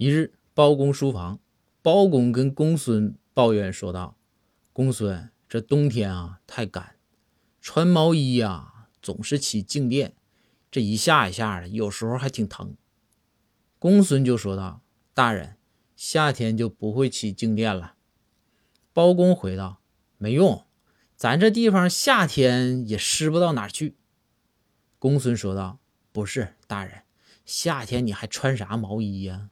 一日包公书房包公跟公孙抱怨说道公孙这冬天啊太干穿毛衣呀总是起静电这一下一下的有时候还挺疼。公孙就说道大人夏天就不会起静电了。包公回道没用咱这地方夏天也湿不到哪去。公孙说道不是大人夏天你还穿啥毛衣呀？